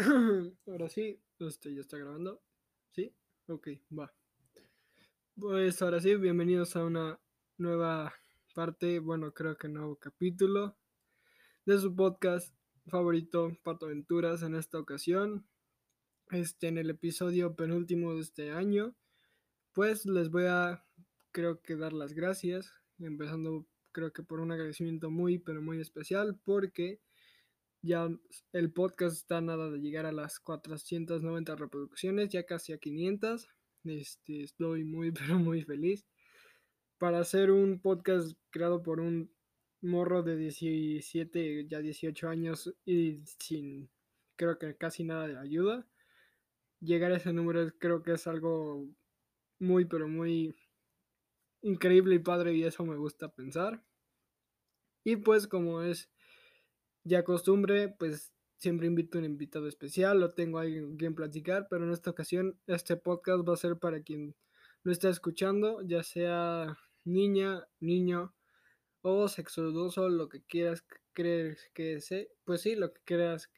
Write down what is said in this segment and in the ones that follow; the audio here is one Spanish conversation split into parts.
Ahora sí, este ya está grabando. ¿Sí? Ok, va. Pues ahora sí, bienvenidos a una nueva parte, bueno, creo que nuevo capítulo de su podcast favorito, Pato Aventuras, en esta ocasión. Este, en el episodio penúltimo de este año, pues les voy a, creo que dar las gracias, empezando creo que por un agradecimiento muy, pero muy especial, porque ya el podcast está nada de llegar a las 490 reproducciones, ya casi a 500. Este, estoy muy, pero muy feliz. Para hacer un podcast creado por un morro de 17, ya 18 años y sin, creo que casi nada de ayuda, llegar a ese número creo que es algo muy, pero muy increíble y padre y eso me gusta pensar. Y pues como es ya costumbre, pues siempre invito a un invitado especial o tengo a alguien quien platicar, pero en esta ocasión este podcast va a ser para quien lo está escuchando, ya sea niña, niño o sexuoso, lo que quieras creer que sea, pues sí, lo que creas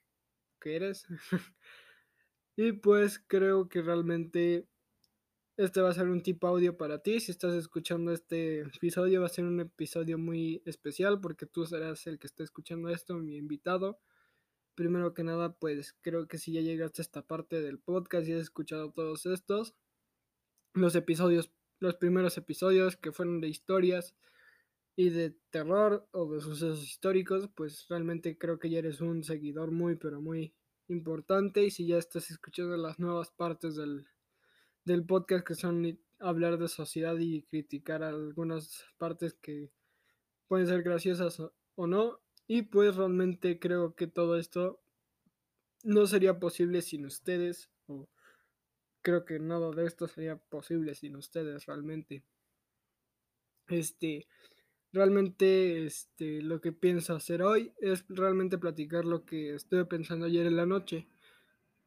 que eres. y pues creo que realmente este va a ser un tipo audio para ti. Si estás escuchando este episodio, va a ser un episodio muy especial porque tú serás el que está escuchando esto, mi invitado. Primero que nada, pues creo que si ya llegaste a esta parte del podcast y has escuchado todos estos, los episodios, los primeros episodios que fueron de historias y de terror o de sucesos históricos, pues realmente creo que ya eres un seguidor muy, pero muy importante. Y si ya estás escuchando las nuevas partes del del podcast que son hablar de sociedad y criticar algunas partes que pueden ser graciosas o, no. Y pues realmente creo que todo esto no sería posible sin ustedes. O creo que nada de esto sería posible sin ustedes realmente. Este, realmente este, lo que pienso hacer hoy es realmente platicar lo que estuve pensando ayer en la noche.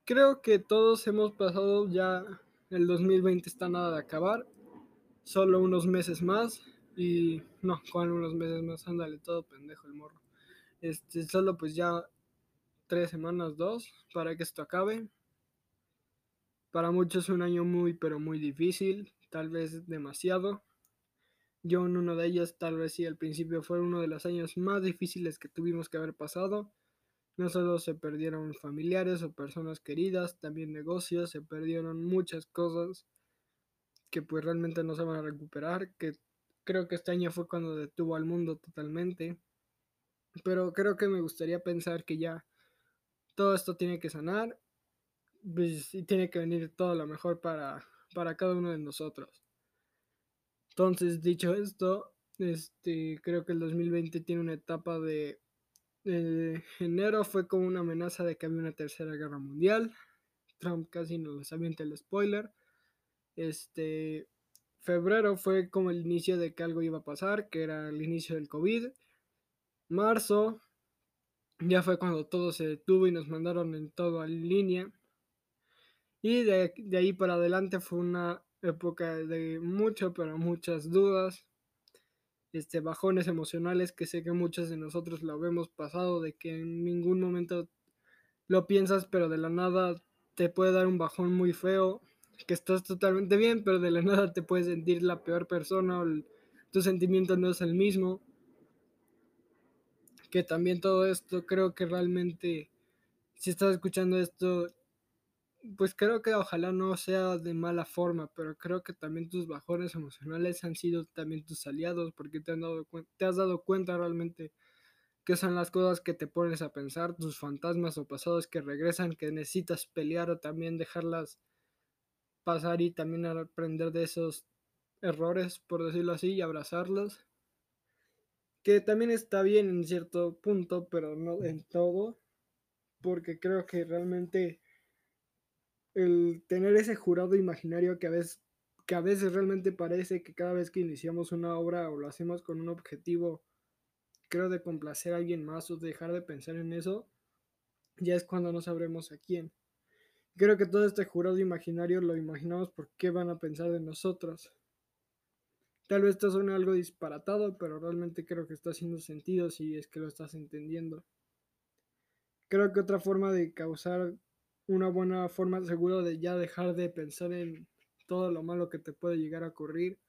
Creo que todos hemos pasado ya el 2020 está nada de acabar. Solo unos meses más. Y no, con unos meses más, ándale, todo pendejo el morro. Este, solo pues ya tres semanas, dos, para que esto acabe. Para muchos un año muy, pero muy difícil, tal vez demasiado. Yo en uno de ellos, tal vez sí, al principio fue uno de los años más difíciles que tuvimos que haber pasado. No solo se perdieron familiares o personas queridas, también negocios, se perdieron muchas cosas que pues realmente no se van a recuperar, que creo que este año fue cuando detuvo al mundo totalmente. Pero creo que me gustaría pensar que ya todo esto tiene que sanar pues, y tiene que venir todo lo mejor para, para cada uno de nosotros. Entonces, dicho esto, este, creo que el 2020 tiene una etapa de eh, enero fue como una amenaza de que había una tercera guerra mundial. Trump casi nos avienta el spoiler. Este, febrero fue como el inicio de que algo iba a pasar, que era el inicio del COVID. Marzo ya fue cuando todo se detuvo y nos mandaron en todo línea. Y de, de ahí para adelante fue una época de mucho, pero muchas dudas, este, bajones emocionales que sé que muchos de nosotros lo hemos pasado, de que en ningún momento lo piensas, pero de la nada te puede dar un bajón muy feo, que estás totalmente bien, pero de la nada te puedes sentir la peor persona o tu sentimiento no es el mismo. Que también todo esto creo que realmente, si estás escuchando esto, pues creo que ojalá no sea de mala forma, pero creo que también tus bajones emocionales han sido también tus aliados porque te, han dado, te has dado cuenta realmente que son las cosas que te pones a pensar, tus fantasmas o pasados que regresan, que necesitas pelear o también dejarlas pasar y también aprender de esos errores, por decirlo así, y abrazarlos. Que también está bien en cierto punto, pero no en todo, porque creo que realmente el tener ese jurado imaginario que a veces que a veces realmente parece que cada vez que iniciamos una obra o lo hacemos con un objetivo, creo de complacer a alguien más o dejar de pensar en eso, ya es cuando no sabremos a quién. Creo que todo este jurado imaginario lo imaginamos por qué van a pensar de nosotros. Tal vez esto suene algo disparatado, pero realmente creo que está haciendo sentido si es que lo estás entendiendo. Creo que otra forma de causar una buena forma seguro de ya dejar de pensar en todo lo malo que te puede llegar a ocurrir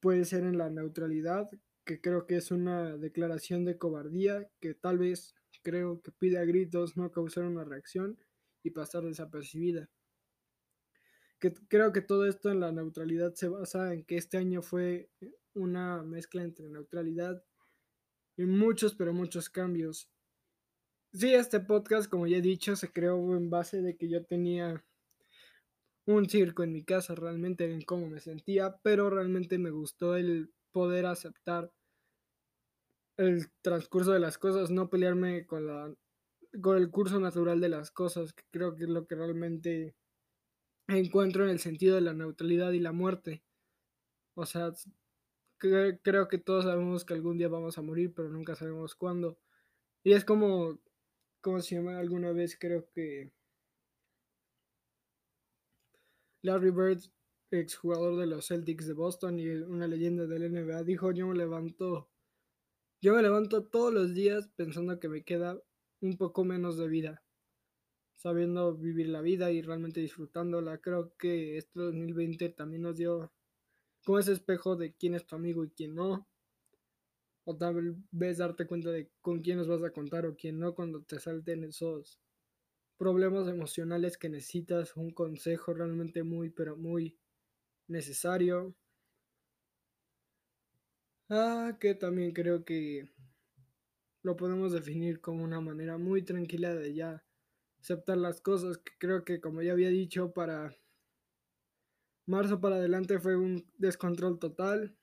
puede ser en la neutralidad, que creo que es una declaración de cobardía que tal vez creo que pide a gritos no causar una reacción y pasar desapercibida. Que creo que todo esto en la neutralidad se basa en que este año fue una mezcla entre neutralidad y muchos, pero muchos cambios. Sí, este podcast, como ya he dicho, se creó en base de que yo tenía un circo en mi casa realmente en cómo me sentía, pero realmente me gustó el poder aceptar el transcurso de las cosas, no pelearme con la con el curso natural de las cosas, que creo que es lo que realmente encuentro en el sentido de la neutralidad y la muerte. O sea, creo que todos sabemos que algún día vamos a morir, pero nunca sabemos cuándo. Y es como, como se llama alguna vez, creo que Larry Bird, exjugador de los Celtics de Boston y una leyenda del NBA, dijo, yo me levanto, yo me levanto todos los días pensando que me queda un poco menos de vida, sabiendo vivir la vida y realmente disfrutándola. Creo que este 2020 también nos dio como ese espejo de quién es tu amigo y quién no. O tal vez darte cuenta de con quién nos vas a contar o quién no cuando te salten esos problemas emocionales que necesitas un consejo realmente muy, pero muy necesario. Ah, que también creo que lo podemos definir como una manera muy tranquila de ya aceptar las cosas, que creo que como ya había dicho, para marzo para adelante fue un descontrol total.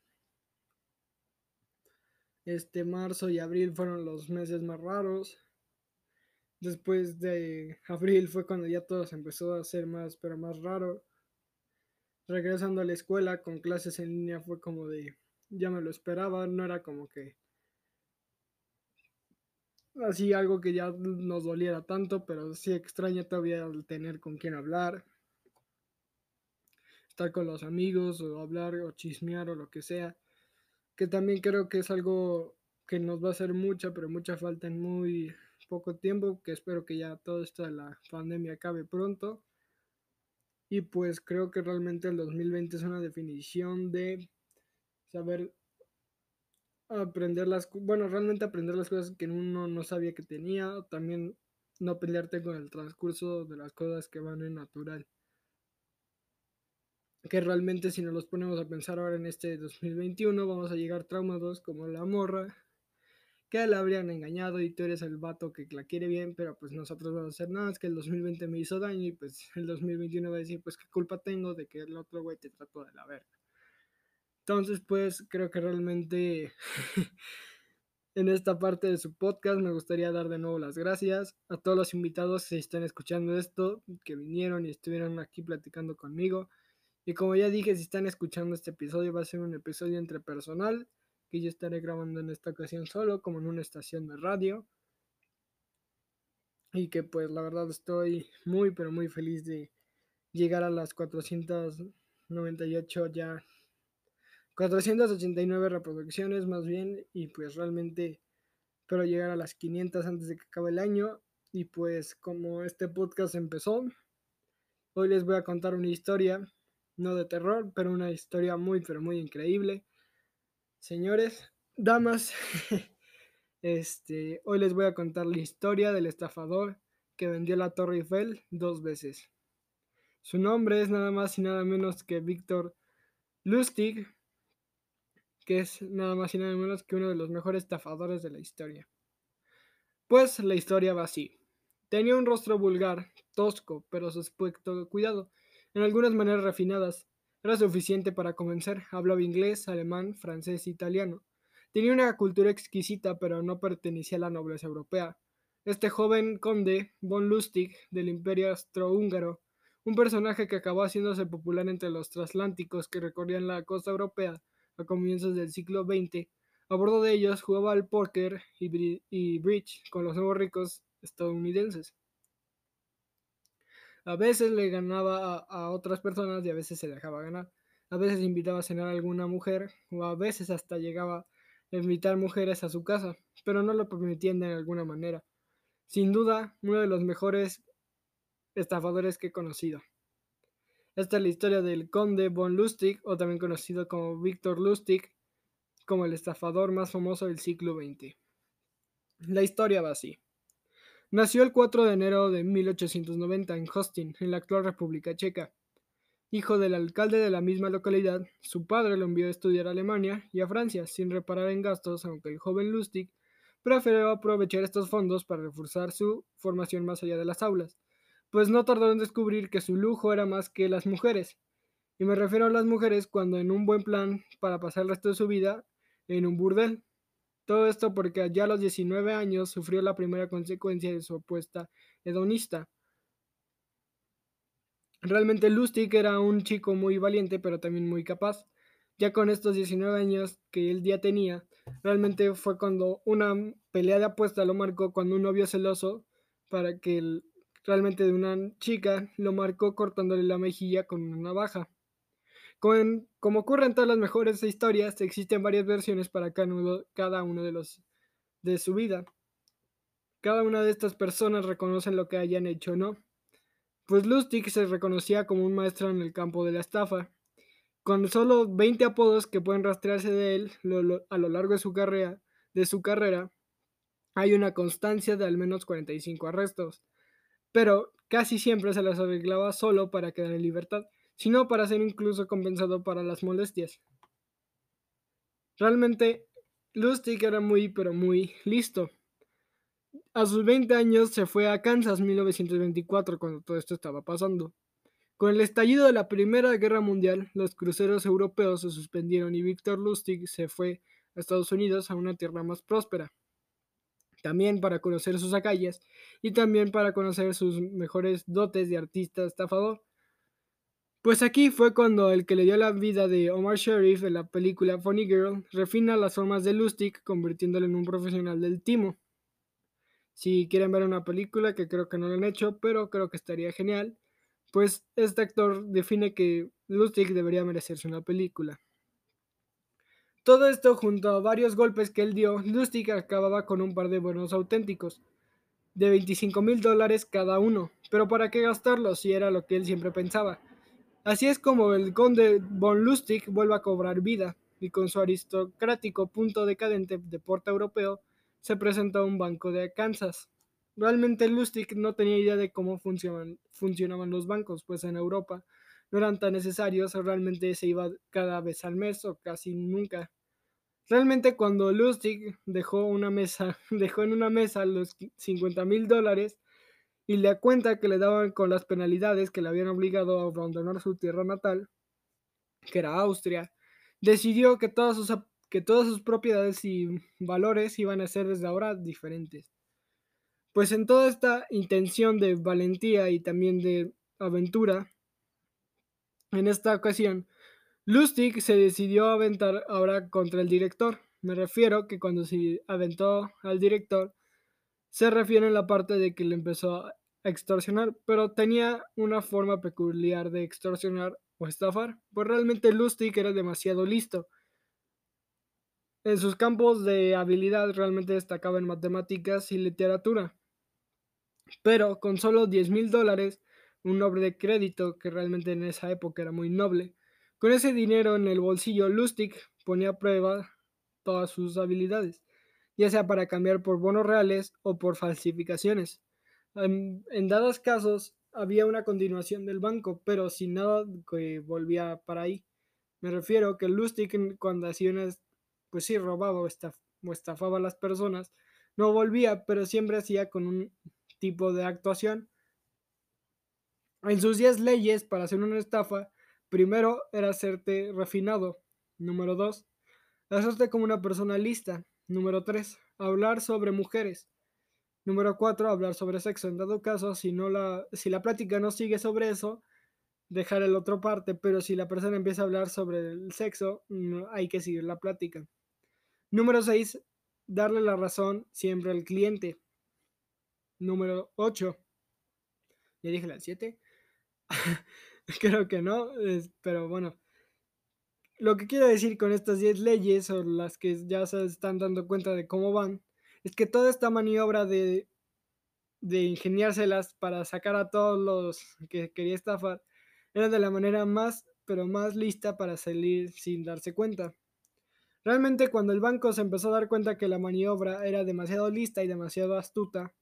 Este marzo y abril fueron los meses más raros. Después de abril fue cuando ya todo se empezó a hacer más, pero más raro. Regresando a la escuela con clases en línea fue como de, ya me lo esperaba, no era como que así algo que ya nos doliera tanto, pero sí extraña todavía tener con quien hablar, estar con los amigos o hablar o chismear o lo que sea, que también creo que es algo que nos va a hacer mucha, pero mucha falta en muy poco tiempo, que espero que ya todo esto de la pandemia acabe pronto. Y pues creo que realmente el 2020 es una definición de saber aprender las bueno, realmente aprender las cosas que uno no sabía que tenía, también no pelearte con el transcurso de las cosas que van en natural. Que realmente si nos los ponemos a pensar ahora en este 2021 vamos a llegar traumados como la morra que la habrían engañado y tú eres el vato que la quiere bien, pero pues nosotros vamos a hacer nada, es que el 2020 me hizo daño y pues el 2021 va a decir, pues qué culpa tengo de que el otro güey te trató de la verga. Entonces, pues creo que realmente en esta parte de su podcast me gustaría dar de nuevo las gracias a todos los invitados que están escuchando esto, que vinieron y estuvieron aquí platicando conmigo. Y como ya dije, si están escuchando este episodio, va a ser un episodio entre personal que yo estaré grabando en esta ocasión solo, como en una estación de radio. Y que pues la verdad estoy muy, pero muy feliz de llegar a las 498 ya. 489 reproducciones más bien y pues realmente espero llegar a las 500 antes de que acabe el año. Y pues como este podcast empezó hoy les voy a contar una historia no de terror pero una historia muy pero muy increíble Señores, damas, este, hoy les voy a contar la historia del estafador que vendió la Torre Eiffel dos veces. Su nombre es nada más y nada menos que Víctor Lustig, que es nada más y nada menos que uno de los mejores estafadores de la historia. Pues la historia va así. Tenía un rostro vulgar, tosco, pero su aspecto cuidado, en algunas maneras refinadas, era suficiente para convencer. Hablaba inglés, alemán, francés e italiano. Tenía una cultura exquisita, pero no pertenecía a la nobleza europea. Este joven conde, von Lustig, del imperio austrohúngaro, un personaje que acabó haciéndose popular entre los transatlánticos que recorrían la costa europea a comienzos del siglo XX, a bordo de ellos jugaba al póker y bridge con los nuevos ricos estadounidenses. A veces le ganaba a, otras personas y a veces se dejaba ganar. A veces invitaba a cenar a alguna mujer o a veces hasta llegaba a invitar mujeres a su casa, pero no lo permitían de alguna manera. Sin duda, uno de los mejores estafadores que he conocido. Esta es la historia del conde von Lustig, o también conocido como Víctor Lustig, como el estafador más famoso del siglo XX. La historia va así. Nació el 4 de enero de 1890 en Hostin, en la actual República Checa. Hijo del alcalde de la misma localidad, su padre lo envió a estudiar a Alemania y a Francia sin reparar en gastos, aunque el joven Lustig prefirió aprovechar estos fondos para reforzar su formación más allá de las aulas, pues no tardó en descubrir que su lujo era más que las mujeres. Y me refiero a las mujeres cuando en un buen plan para pasar el resto de su vida en un burdel. Todo esto porque ya a los 19 años sufrió la primera consecuencia de su apuesta hedonista. Realmente Lustig era un chico muy valiente, pero también muy capaz. Ya con estos 19 años que él ya tenía, realmente fue cuando una pelea de apuesta lo marcó cuando un novio celoso para que realmente de una chica lo marcó cortándole la mejilla con una navaja. Como, ocurre en todas las mejores historias, existen varias versiones para cada uno de los de su vida. Cada una de estas personas reconocen lo que hayan hecho, ¿no? pues Lustig se reconocía como un maestro en el campo de la estafa. Con solo 20 apodos que pueden rastrearse de él a lo largo de su, carrera, de su carrera, hay una constancia de al menos 45 arrestos. Pero casi siempre se las arreglaba solo para quedar en libertad, sino para ser incluso compensado para las molestias. Realmente, Lustig era muy, pero muy listo. A sus 20 años se fue a Kansas 1924 cuando todo esto estaba pasando. Con el estallido de la Primera Guerra Mundial, los cruceros europeos se suspendieron y Victor Lustig se fue a Estados Unidos a una tierra más próspera. También para conocer sus acalles y también para conocer sus mejores dotes de artista estafador. Pues aquí fue cuando el que le dio la vida de Omar Sharif en la película Funny Girl refina las formas de Lustig convirtiéndolo en un profesional del timo. Si quieren ver una película, que creo que no lo han hecho, pero creo que estaría genial, pues este actor define que Lustig debería merecerse una película. Todo esto junto a varios golpes que él dio, Lustig acababa con un par de bonos auténticos, de 25 mil dólares cada uno, pero ¿para qué gastarlos si era lo que él siempre pensaba? Así es como el conde von Lustig vuelve a cobrar vida, y con su aristocrático punto decadente de porte europeo, se presentó a un banco de Kansas. Realmente Lustig no tenía idea de cómo funcionaban, funcionaban los bancos, pues en Europa no eran tan necesarios, realmente se iba cada vez al mes o casi nunca. Realmente cuando Lustig dejó una mesa, dejó en una mesa los 50 mil dólares y le cuenta que le daban con las penalidades que le habían obligado a abandonar su tierra natal, que era Austria, decidió que todas sus que todas sus propiedades y valores iban a ser desde ahora diferentes. Pues en toda esta intención de valentía y también de aventura, en esta ocasión, Lustig se decidió a aventar ahora contra el director. Me refiero que cuando se aventó al director, se refiere en la parte de que le empezó a extorsionar, pero tenía una forma peculiar de extorsionar o estafar, pues realmente Lustig era demasiado listo. En sus campos de habilidad realmente destacaba en matemáticas y literatura. Pero con solo 10 mil dólares, un noble de crédito que realmente en esa época era muy noble, con ese dinero en el bolsillo, Lustig ponía a prueba todas sus habilidades, ya sea para cambiar por bonos reales o por falsificaciones. En, en dados casos había una continuación del banco, pero sin nada que volvía para ahí. Me refiero que Lustig cuando hacía una pues sí robaba o, estafaba a las personas, no volvía, pero siempre hacía con un tipo de actuación. En sus 10 leyes para hacer una estafa, primero era hacerte refinado. Número 2, hacerte como una persona lista. Número 3, hablar sobre mujeres. Número 4, hablar sobre sexo. En dado caso, si, no la, si la plática no sigue sobre eso, dejar el otro parte, pero si la persona empieza a hablar sobre el sexo, hay que seguir la plática. Número 6. Darle la razón siempre al cliente. Número 8. ¿Ya dije la 7? Creo que no, pero bueno. Lo que quiero decir con estas 10 leyes, o las que ya se están dando cuenta de cómo van, es que toda esta maniobra de, de ingeniárselas para sacar a todos los que quería estafar era de la manera más, pero más lista para salir sin darse cuenta. Realmente cuando el banco se empezó a dar cuenta que la maniobra era demasiado lista y demasiado astuta,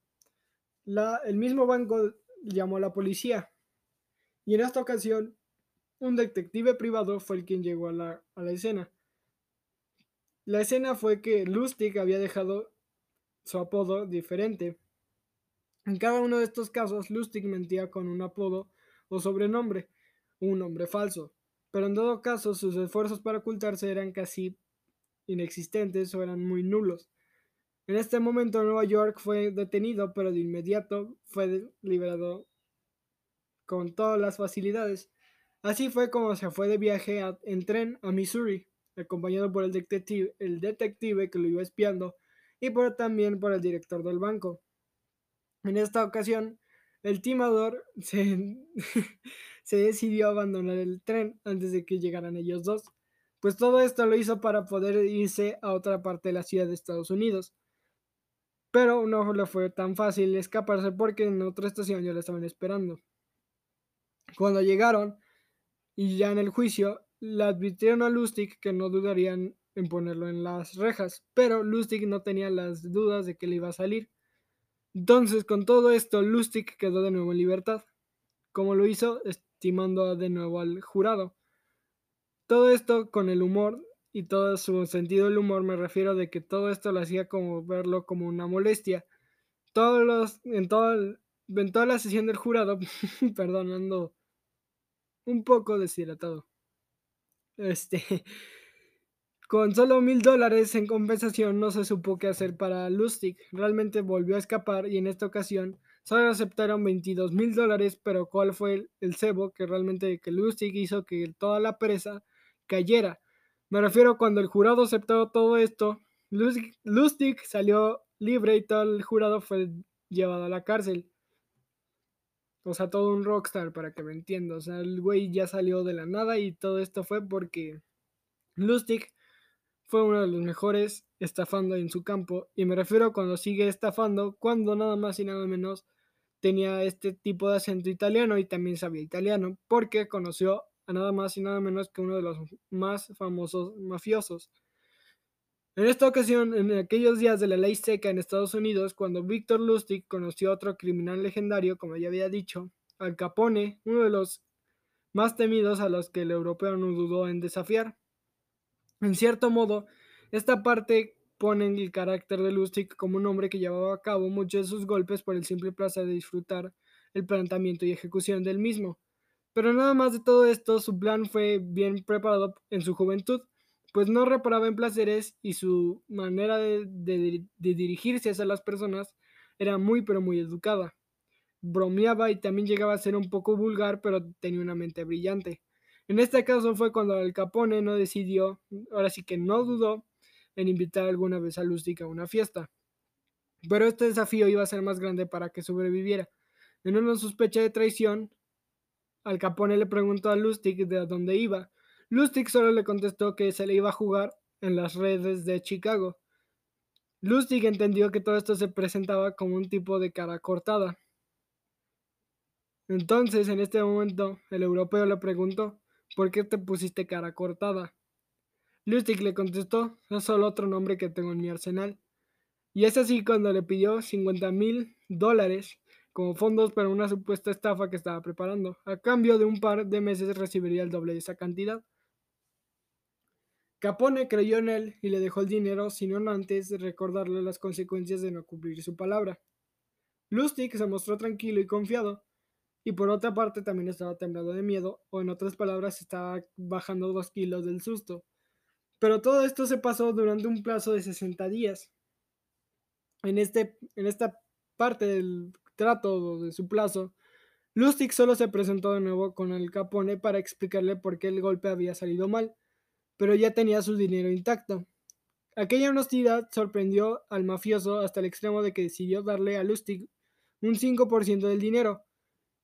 el mismo banco llamó a la policía. Y en esta ocasión, un detective privado fue el quien llegó a la, a la escena. La escena fue que Lustig había dejado su apodo diferente. En cada uno de estos casos, Lustig mentía con un apodo o sobrenombre, un nombre falso, pero en todo caso sus esfuerzos para ocultarse eran casi inexistentes o eran muy nulos. En este momento Nueva York fue detenido, pero de inmediato fue liberado con todas las facilidades. Así fue como se fue de viaje en tren a Missouri, acompañado por el detective, el detective que lo iba espiando y por, también por el director del banco. En esta ocasión, el timador se, se decidió abandonar el tren antes de que llegaran ellos dos pues todo esto lo hizo para poder irse a otra parte de la ciudad de Estados Unidos. Pero no le fue tan fácil escaparse porque en otra estación ya lo estaban esperando. Cuando llegaron y ya en el juicio, le advirtieron a Lustig que no dudarían en ponerlo en las rejas, pero Lustig no tenía las dudas de que le iba a salir. Entonces, con todo esto, Lustig quedó de nuevo en libertad, como lo hizo estimando de nuevo al jurado. Todo esto con el humor y todo su sentido del humor me refiero de que todo esto lo hacía como verlo como una molestia. Todos los, en, todo en toda la sesión del jurado, perdonando un poco deshidratado. Este, con solo mil dólares en compensación no se supo qué hacer para Lustig. Realmente volvió a escapar y en esta ocasión solo aceptaron 22 mil dólares, pero cuál fue el, cebo que realmente que Lustig hizo que toda la presa cayera. Me refiero cuando el jurado aceptó todo esto, Lustig salió libre y todo el jurado fue llevado a la cárcel. O sea, todo un rockstar para que me entienda. O sea, el güey ya salió de la nada y todo esto fue porque Lustig fue uno de los mejores estafando en su campo. Y me refiero cuando sigue estafando, cuando nada más y nada menos tenía este tipo de acento italiano y también sabía italiano, porque conoció nada más y nada menos que uno de los más famosos mafiosos. En esta ocasión, en aquellos días de la ley seca en Estados Unidos, cuando Victor Lustig conoció a otro criminal legendario, como ya había dicho, Al Capone, uno de los más temidos a los que el europeo no dudó en desafiar. En cierto modo, esta parte pone el carácter de Lustig como un hombre que llevaba a cabo muchos de sus golpes por el simple placer de disfrutar el planteamiento y ejecución del mismo. Pero nada más de todo esto, su plan fue bien preparado en su juventud, pues no reparaba en placeres y su manera de, dirigirse hacia las personas era muy pero muy educada. Bromeaba y también llegaba a ser un poco vulgar, pero tenía una mente brillante. En este caso fue cuando Al Capone no decidió, ahora sí que no dudó, en invitar alguna vez a Lustig a una fiesta. Pero este desafío iba a ser más grande para que sobreviviera. En una sospecha de traición, al Capone le preguntó a Lustig de dónde iba. Lustig solo le contestó que se le iba a jugar en las redes de Chicago. Lustig entendió que todo esto se presentaba como un tipo de cara cortada. Entonces, en este momento, el europeo le preguntó, ¿por qué te pusiste cara cortada? Lustig le contestó, es solo otro nombre que tengo en mi arsenal. Y es así cuando le pidió 50 mil dólares como fondos para una supuesta estafa que estaba preparando. A cambio de un par de meses recibiría el doble de esa cantidad. Capone creyó en él y le dejó el dinero sin antes recordarle las consecuencias de no cumplir su palabra. Lustig se mostró tranquilo y confiado, y por otra parte también estaba temblando de miedo, o en otras palabras estaba bajando dos kilos del susto. Pero todo esto se pasó durante un plazo de 60 días. En, este, en esta parte del trato de su plazo, Lustig solo se presentó de nuevo con el Capone para explicarle por qué el golpe había salido mal, pero ya tenía su dinero intacto. Aquella honestidad sorprendió al mafioso hasta el extremo de que decidió darle a Lustig un 5% del dinero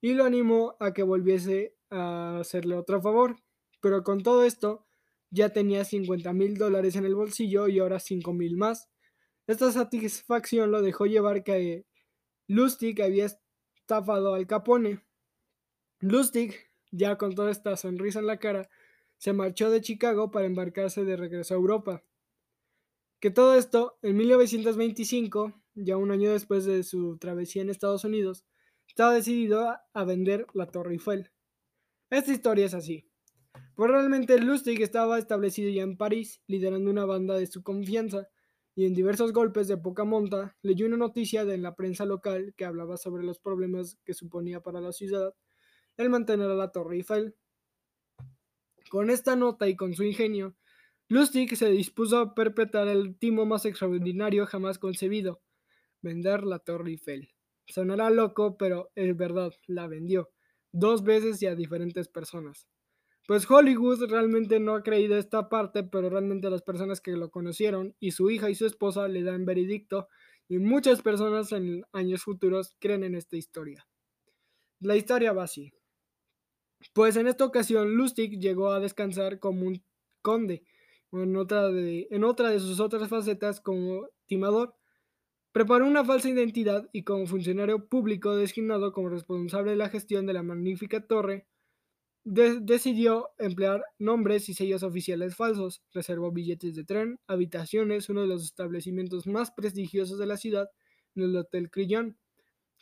y lo animó a que volviese a hacerle otro favor. Pero con todo esto, ya tenía 50 mil dólares en el bolsillo y ahora 5 mil más. Esta satisfacción lo dejó llevar que Lustig había estafado al Capone. Lustig, ya con toda esta sonrisa en la cara, se marchó de Chicago para embarcarse de regreso a Europa. Que todo esto, en 1925, ya un año después de su travesía en Estados Unidos, estaba decidido a, vender la Torre Eiffel. Esta historia es así. Pues realmente Lustig estaba establecido ya en París, liderando una banda de su confianza, y en diversos golpes de poca monta leyó una noticia de la prensa local que hablaba sobre los problemas que suponía para la ciudad el mantener a la Torre Eiffel. Con esta nota y con su ingenio, Lustig se dispuso a perpetrar el timo más extraordinario jamás concebido, vender la Torre Eiffel. Sonará loco, pero es verdad, la vendió, dos veces y a diferentes personas. Pues Hollywood realmente no ha creído esta parte, pero realmente las personas que lo conocieron y su hija y su esposa le dan veredicto y muchas personas en años futuros creen en esta historia. La historia va así. Pues en esta ocasión Lustig llegó a descansar como un conde, en otra de, en otra de sus otras facetas como timador. Preparó una falsa identidad y como funcionario público designado como responsable de la gestión de la magnífica torre, decidió emplear nombres y sellos oficiales falsos, reservó billetes de tren, habitaciones, uno de los establecimientos más prestigiosos de la ciudad, en el Hotel Crillon,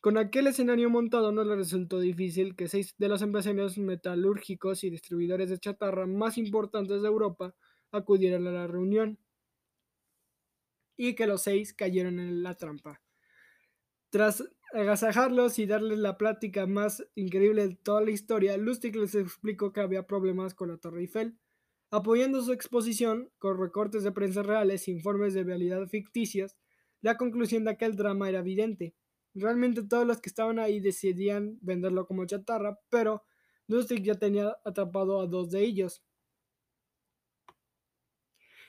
con aquel escenario montado no le resultó difícil que seis de los empresarios metalúrgicos y distribuidores de chatarra más importantes de Europa acudieran a la reunión y que los seis cayeron en la trampa. Tras agasajarlos y darles la plática más increíble de toda la historia, Lustig les explicó que había problemas con la Torre Eiffel, apoyando su exposición con recortes de prensa reales e informes de realidad ficticias, la conclusión de aquel drama era evidente. Realmente todos los que estaban ahí decidían venderlo como chatarra, pero Lustig ya tenía atrapado a dos de ellos.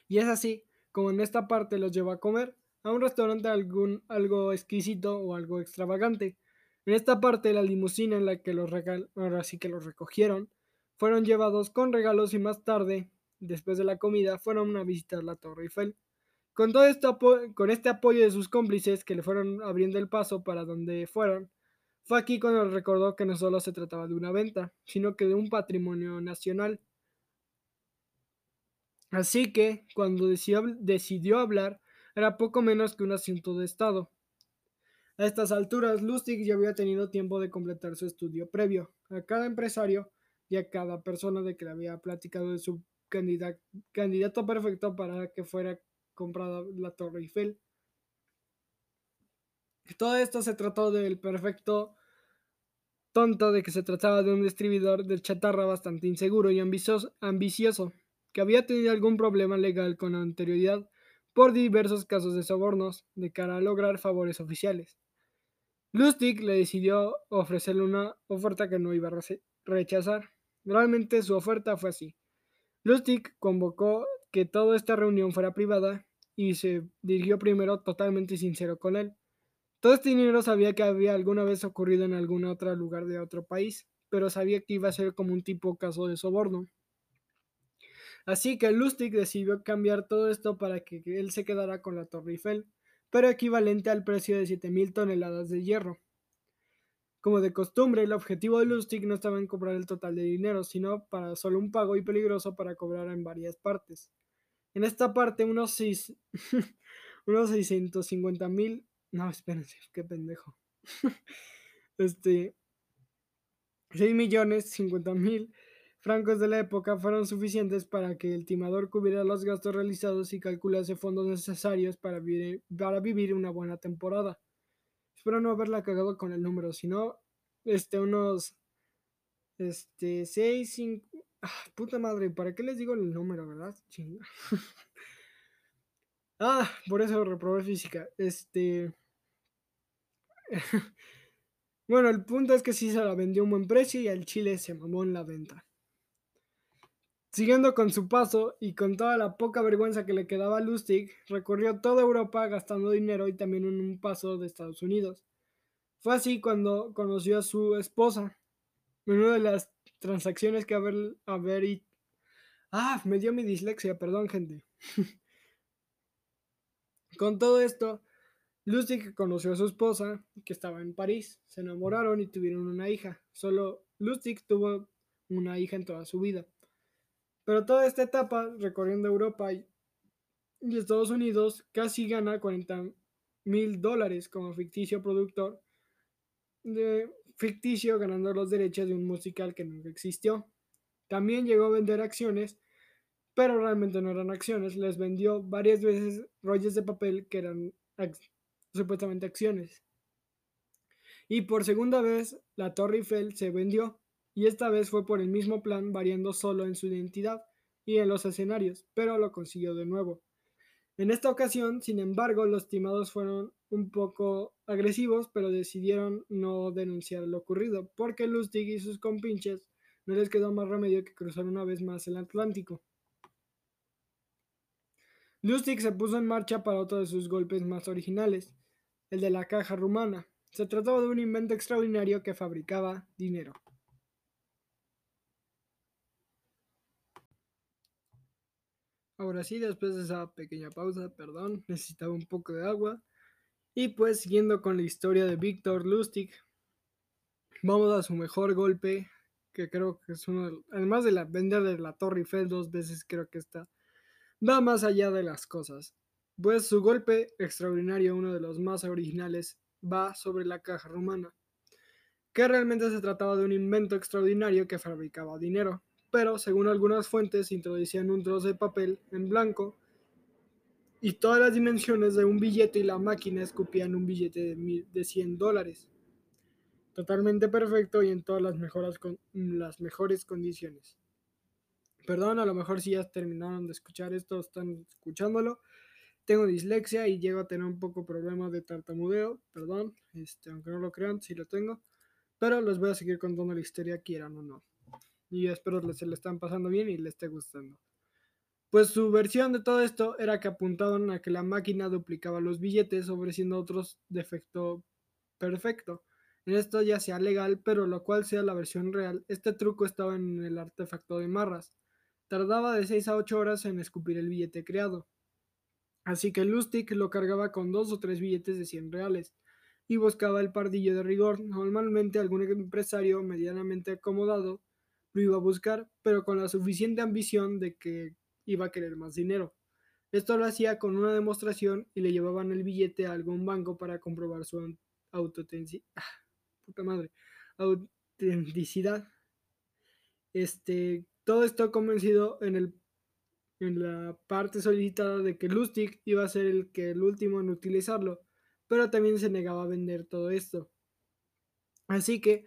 Y es así como en esta parte los llevó a comer a un restaurante algún, algo exquisito o algo extravagante. En esta parte la limusina en la que los ahora sí que los recogieron fueron llevados con regalos y más tarde, después de la comida, fueron a visitar la Torre Eiffel. Con todo esto, con este apoyo de sus cómplices que le fueron abriendo el paso para donde fueron, fue aquí cuando recordó que no solo se trataba de una venta, sino que de un patrimonio nacional. Así que, cuando decidió, decidió hablar, era poco menos que un asunto de Estado. A estas alturas, Lustig ya había tenido tiempo de completar su estudio previo. A cada empresario y a cada persona de que le había platicado de su candidato perfecto para que fuera comprada la Torre Eiffel. Todo esto se trató del perfecto tonto de que se trataba de un distribuidor de chatarra bastante inseguro y ambicioso, que había tenido algún problema legal con anterioridad por diversos casos de sobornos de cara a lograr favores oficiales. Lustig le decidió ofrecerle una oferta que no iba a rechazar. Realmente su oferta fue así. Lustig convocó que toda esta reunión fuera privada y se dirigió primero totalmente sincero con él. Todo este dinero sabía que había alguna vez ocurrido en algún otro lugar de otro país, pero sabía que iba a ser como un tipo caso de soborno. Así que Lustig decidió cambiar todo esto para que él se quedara con la Torre Eiffel, pero equivalente al precio de 7.000 toneladas de hierro. Como de costumbre, el objetivo de Lustig no estaba en cobrar el total de dinero, sino para solo un pago y peligroso para cobrar en varias partes. En esta parte, unos, seis, unos 650 mil. No, espérense, qué pendejo. este. 6 millones 50 mil francos de la época fueron suficientes para que el timador cubriera los gastos realizados y calculase fondos necesarios para vivir, para vivir una buena temporada. Espero no haberla cagado con el número, sino este, unos este, 6, 5, Ah, puta madre, ¿para qué les digo el número, verdad? ah, por eso reprobé física. Este. bueno, el punto es que sí se la vendió a un buen precio y al Chile se mamó en la venta. Siguiendo con su paso y con toda la poca vergüenza que le quedaba a Lustig, recorrió toda Europa gastando dinero y también en un paso de Estados Unidos. Fue así cuando conoció a su esposa, una de las transacciones que haber, haber y... Ah, me dio mi dislexia, perdón gente. Con todo esto, Lustig conoció a su esposa, que estaba en París, se enamoraron y tuvieron una hija. Solo Lustig tuvo una hija en toda su vida. Pero toda esta etapa, recorriendo Europa y Estados Unidos, casi gana 40 mil dólares como ficticio productor de ficticio ganando los derechos de un musical que nunca existió. También llegó a vender acciones, pero realmente no eran acciones. Les vendió varias veces rollos de papel que eran supuestamente acciones. Y por segunda vez, la Torre Eiffel se vendió, y esta vez fue por el mismo plan, variando solo en su identidad y en los escenarios, pero lo consiguió de nuevo. En esta ocasión, sin embargo, los timados fueron un poco agresivos, pero decidieron no denunciar lo ocurrido, porque Lustig y sus compinches no les quedó más remedio que cruzar una vez más el Atlántico. Lustig se puso en marcha para otro de sus golpes más originales, el de la caja rumana. Se trataba de un invento extraordinario que fabricaba dinero. Ahora sí, después de esa pequeña pausa, perdón, necesitaba un poco de agua. Y pues siguiendo con la historia de Víctor Lustig, vamos a su mejor golpe, que creo que es uno, además de la vender de la Torre Eiffel dos veces, creo que está, va más allá de las cosas. Pues su golpe extraordinario, uno de los más originales, va sobre la caja rumana, que realmente se trataba de un invento extraordinario que fabricaba dinero, pero según algunas fuentes introducían un trozo de papel en blanco y todas las dimensiones de un billete y la máquina escupían un billete de, de 100 dólares. Totalmente perfecto y en todas las, mejoras con, las mejores condiciones. Perdón, a lo mejor si ya terminaron de escuchar esto, están escuchándolo. Tengo dislexia y llego a tener un poco problemas de tartamudeo, perdón, este, aunque no lo crean, sí lo tengo. Pero les voy a seguir contando la historia, quieran o no. Y espero que se le están pasando bien y les esté gustando. Pues su versión de todo esto era que apuntaban a que la máquina duplicaba los billetes ofreciendo otros de efecto perfecto. En esto ya sea legal, pero lo cual sea la versión real, este truco estaba en el artefacto de marras. Tardaba de 6 a 8 horas en escupir el billete creado. Así que Lustig lo cargaba con dos o tres billetes de 100 reales y buscaba el pardillo de rigor. Normalmente algún empresario medianamente acomodado lo iba a buscar, pero con la suficiente ambición de que iba a querer más dinero. Esto lo hacía con una demostración y le llevaban el billete a algún banco para comprobar su autenticidad. madre, autenticidad. Este, todo esto convencido en, el, en la parte solicitada de que Lustig iba a ser el que el último en utilizarlo, pero también se negaba a vender todo esto. Así que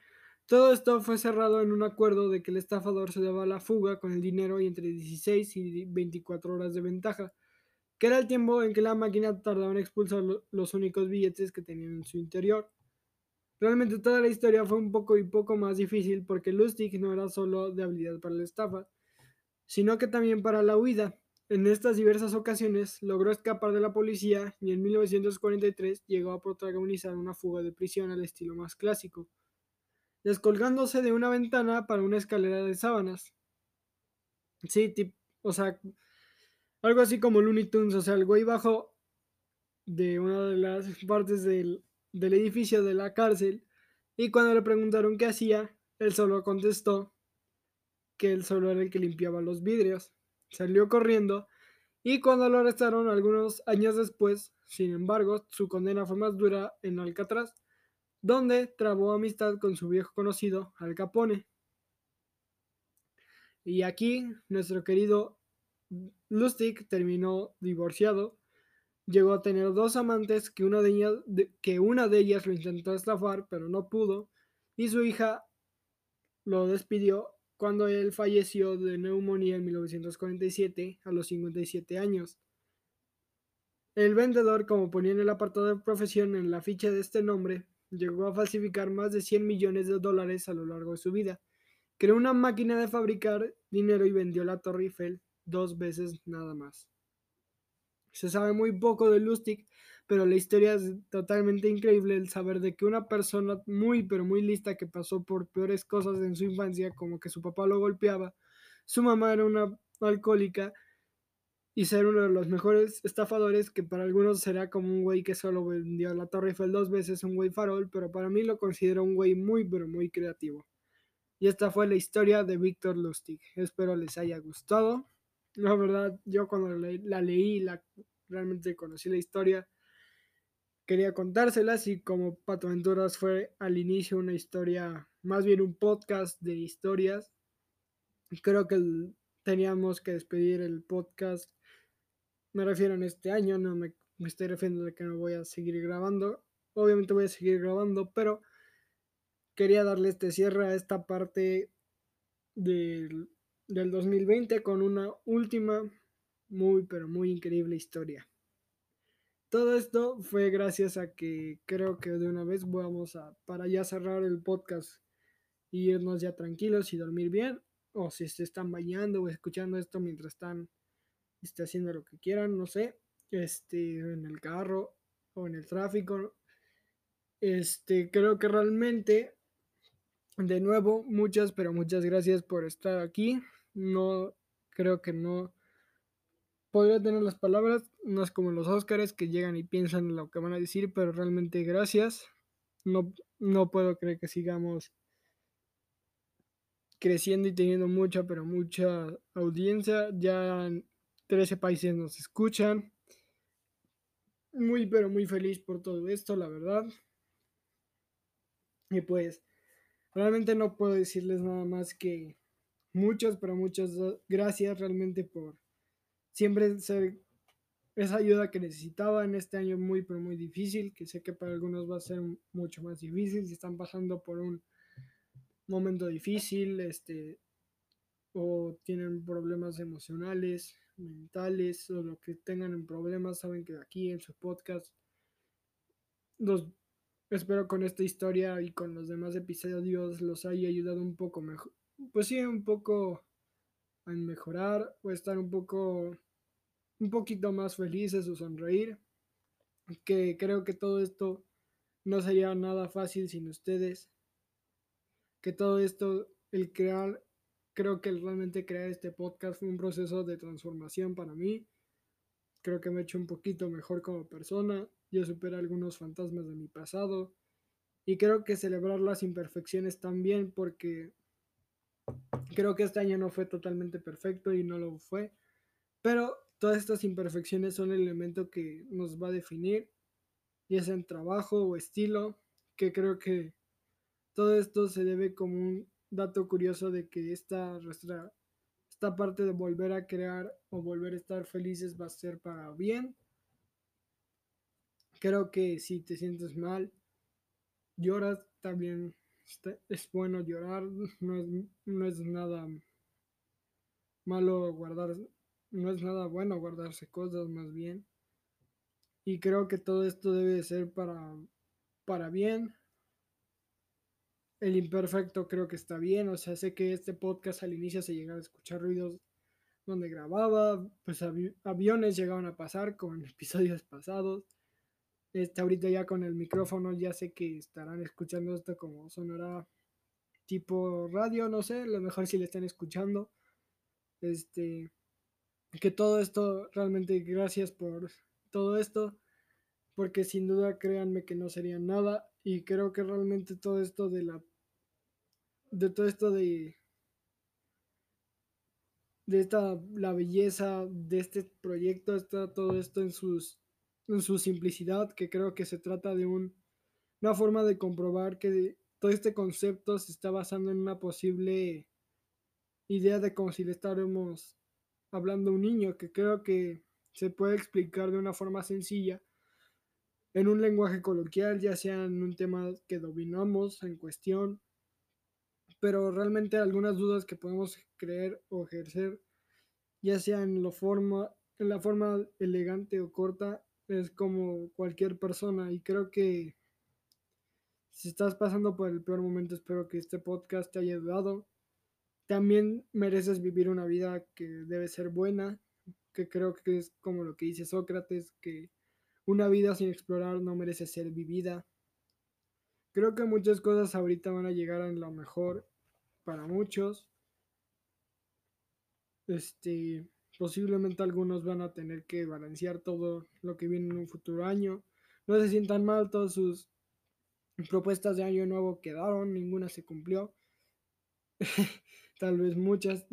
todo esto fue cerrado en un acuerdo de que el estafador se daba la fuga con el dinero y entre 16 y 24 horas de ventaja, que era el tiempo en que la máquina tardaba en expulsar los únicos billetes que tenían en su interior. Realmente toda la historia fue un poco y poco más difícil porque Lustig no era solo de habilidad para la estafa, sino que también para la huida. En estas diversas ocasiones logró escapar de la policía y en 1943 llegó a protagonizar una fuga de prisión al estilo más clásico descolgándose de una ventana para una escalera de sábanas. Sí, o sea, algo así como Looney Tunes, o sea, el güey bajó de una de las partes del, del edificio de la cárcel y cuando le preguntaron qué hacía, él solo contestó que él solo era el que limpiaba los vidrios. Salió corriendo y cuando lo arrestaron algunos años después, sin embargo, su condena fue más dura en Alcatraz donde trabó amistad con su viejo conocido Al Capone. Y aquí nuestro querido Lustig terminó divorciado. Llegó a tener dos amantes que una de ellas, que una de ellas lo intentó estafar, pero no pudo. Y su hija lo despidió cuando él falleció de neumonía en 1947 a los 57 años. El vendedor, como ponía en el apartado de profesión en la ficha de este nombre, Llegó a falsificar más de 100 millones de dólares a lo largo de su vida. Creó una máquina de fabricar dinero y vendió la Torre Eiffel dos veces nada más. Se sabe muy poco de Lustig, pero la historia es totalmente increíble el saber de que una persona muy pero muy lista que pasó por peores cosas en su infancia, como que su papá lo golpeaba, su mamá era una alcohólica y ser uno de los mejores estafadores que para algunos será como un güey que solo vendió la Torre Eiffel dos veces, un güey farol, pero para mí lo considero un güey muy, pero muy creativo. Y esta fue la historia de Víctor Lustig. Espero les haya gustado. La verdad, yo cuando la leí, la, realmente conocí la historia, quería contárselas y como Pato Aventuras fue al inicio una historia, más bien un podcast de historias, creo que teníamos que despedir el podcast. Me refiero en este año, no me, estoy refiriendo a que no voy a seguir grabando. Obviamente voy a seguir grabando, pero quería darle este cierre a esta parte del, del 2020 con una última muy, pero muy increíble historia. Todo esto fue gracias a que creo que de una vez vamos a, para ya cerrar el podcast y irnos ya tranquilos y dormir bien, o si se están bañando o escuchando esto mientras están este, haciendo lo que quieran, no sé, este, en el carro o en el tráfico. Este, creo que realmente, de nuevo, muchas, pero muchas gracias por estar aquí. No, creo que no podría tener las palabras, no es como los Óscares que llegan y piensan lo que van a decir, pero realmente gracias. No, no puedo creer que sigamos creciendo y teniendo mucha, pero mucha audiencia. Ya 13 países nos escuchan. Muy, pero muy feliz por todo esto, la verdad. Y pues, realmente no puedo decirles nada más que muchas, pero muchas gracias realmente por siempre ser esa ayuda que necesitaba en este año muy, pero muy difícil, que sé que para algunos va a ser mucho más difícil si están pasando por un momento difícil, este, o tienen problemas emocionales, mentales, o lo que tengan en problemas, saben que aquí en su podcast los espero con esta historia y con los demás episodios los haya ayudado un poco mejor, pues sí, un poco a mejorar o estar un poco un poquito más felices o sonreír, que creo que todo esto no sería nada fácil sin ustedes que todo esto, el crear, creo que realmente crear este podcast fue un proceso de transformación para mí. Creo que me he hecho un poquito mejor como persona. Yo superé algunos fantasmas de mi pasado. Y creo que celebrar las imperfecciones también porque creo que este año no fue totalmente perfecto y no lo fue. Pero todas estas imperfecciones son el elemento que nos va a definir, ya sea en trabajo o estilo, que creo que todo esto se debe como un dato curioso de que esta, esta parte de volver a crear o volver a estar felices va a ser para bien. Creo que si te sientes mal, lloras, también es bueno llorar, no es, no es nada malo guardar, no es nada bueno guardarse cosas más bien. Y creo que todo esto debe ser para, para bien, el imperfecto creo que está bien, o sea, sé que este podcast al inicio se llegaba a escuchar ruidos donde grababa, pues aviones llegaban a pasar con episodios pasados. Este, ahorita ya con el micrófono ya sé que estarán escuchando esto como sonará tipo radio, no sé, lo mejor si le están escuchando. Este, que todo esto, realmente gracias por todo esto, porque sin duda créanme que no sería nada y creo que realmente todo esto de la de todo esto de de esta la belleza de este proyecto está todo esto en sus en su simplicidad que creo que se trata de un, una forma de comprobar que todo este concepto se está basando en una posible idea de como si le estaremos hablando a un niño que creo que se puede explicar de una forma sencilla en un lenguaje coloquial ya sea en un tema que dominamos en cuestión pero realmente algunas dudas que podemos creer o ejercer, ya sea en, la forma elegante o corta, es como cualquier persona y creo que si estás pasando por el peor momento, espero que este podcast te haya ayudado. También mereces vivir una vida que debe ser buena, que creo que es como lo que dice Sócrates, que una vida sin explorar no merece ser vivida. Creo que muchas cosas ahorita van a llegar a lo mejor para muchos. Este, posiblemente algunos van a tener que balancear todo lo que viene en un futuro año. No se sientan mal, todas sus propuestas de año nuevo quedaron, ninguna se cumplió. Tal vez muchas,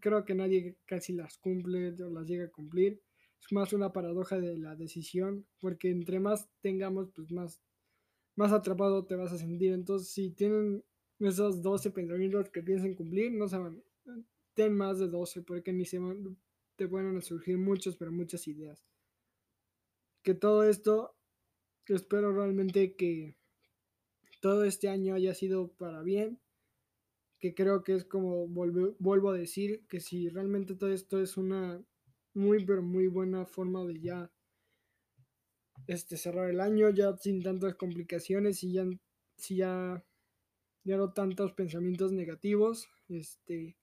creo que nadie casi las cumple o las llega a cumplir. Es más una paradoja de la decisión, porque entre más tengamos, pues más, más atrapado te vas a sentir. Entonces, si tienen esos 12 pensamientos que piensen cumplir, no se van, ten más de 12, porque ni se van, te pueden surgir muchos, pero muchas ideas. Que todo esto, espero realmente que todo este año haya sido para bien, que creo que es como vuelvo, a decir, que si realmente todo esto es una muy, pero muy buena forma de ya este, cerrar el año, ya sin tantas complicaciones y ya, si ya, ya tantos pensamientos negativos, este,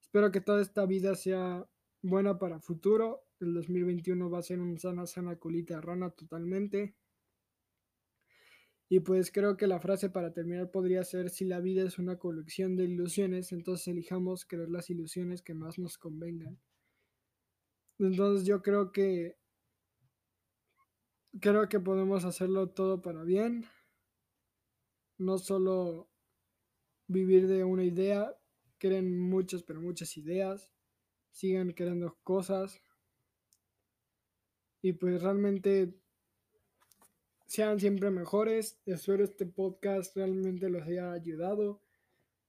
espero que toda esta vida sea buena para futuro. El 2021 va a ser un sana, sana colita rana totalmente. Y pues creo que la frase para terminar podría ser, si la vida es una colección de ilusiones, entonces elijamos creer las ilusiones que más nos convengan. Entonces yo creo que creo que podemos hacerlo todo para bien. No solo vivir de una idea, creen muchas, pero muchas ideas. Sigan creando cosas. Y pues realmente sean siempre mejores. Espero este podcast realmente los haya ayudado.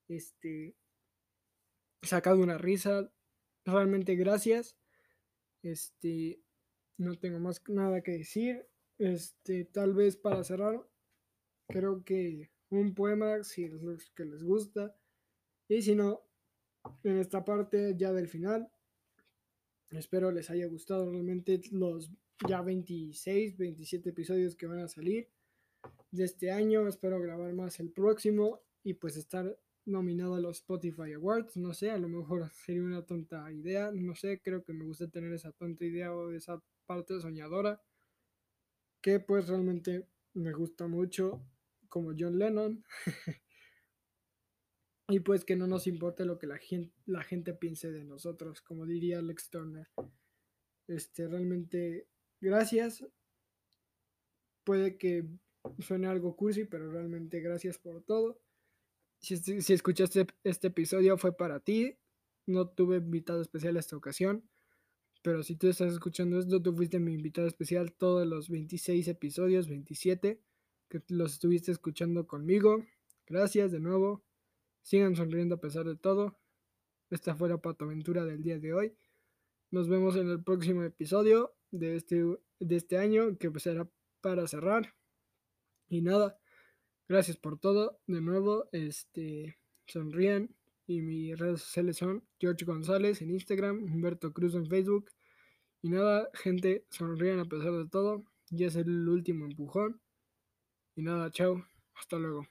Este, sacado una risa. Realmente gracias. Este, no tengo más nada que decir. Este, tal vez para cerrar, creo que un poema, si es que les gusta. Y si no, en esta parte ya del final, espero les haya gustado realmente los ya 26, 27 episodios que van a salir de este año. Espero grabar más el próximo y pues estar nominado a los Spotify Awards. No sé, a lo mejor sería una tonta idea. No sé, creo que me gusta tener esa tonta idea o esa parte soñadora. Que pues realmente me gusta mucho como John Lennon. y pues que no nos importe lo que la gente, la gente piense de nosotros, como diría Alex Turner. Este, realmente gracias. Puede que suene algo cursi, pero realmente gracias por todo. Si, si escuchaste este episodio fue para ti. No tuve invitado especial esta ocasión. Pero si tú estás escuchando esto, tú fuiste mi invitado especial todos los 26 episodios, 27, que los estuviste escuchando conmigo. Gracias de nuevo. Sigan sonriendo a pesar de todo. Esta fue la patoaventura del día de hoy. Nos vemos en el próximo episodio de este, de este año, que será para cerrar. Y nada, gracias por todo. De nuevo, este, sonríen. Y mis redes sociales son George González en Instagram, Humberto Cruz en Facebook. Y nada, gente, sonrían a pesar de todo. Ya es el último empujón. Y nada, chao. Hasta luego.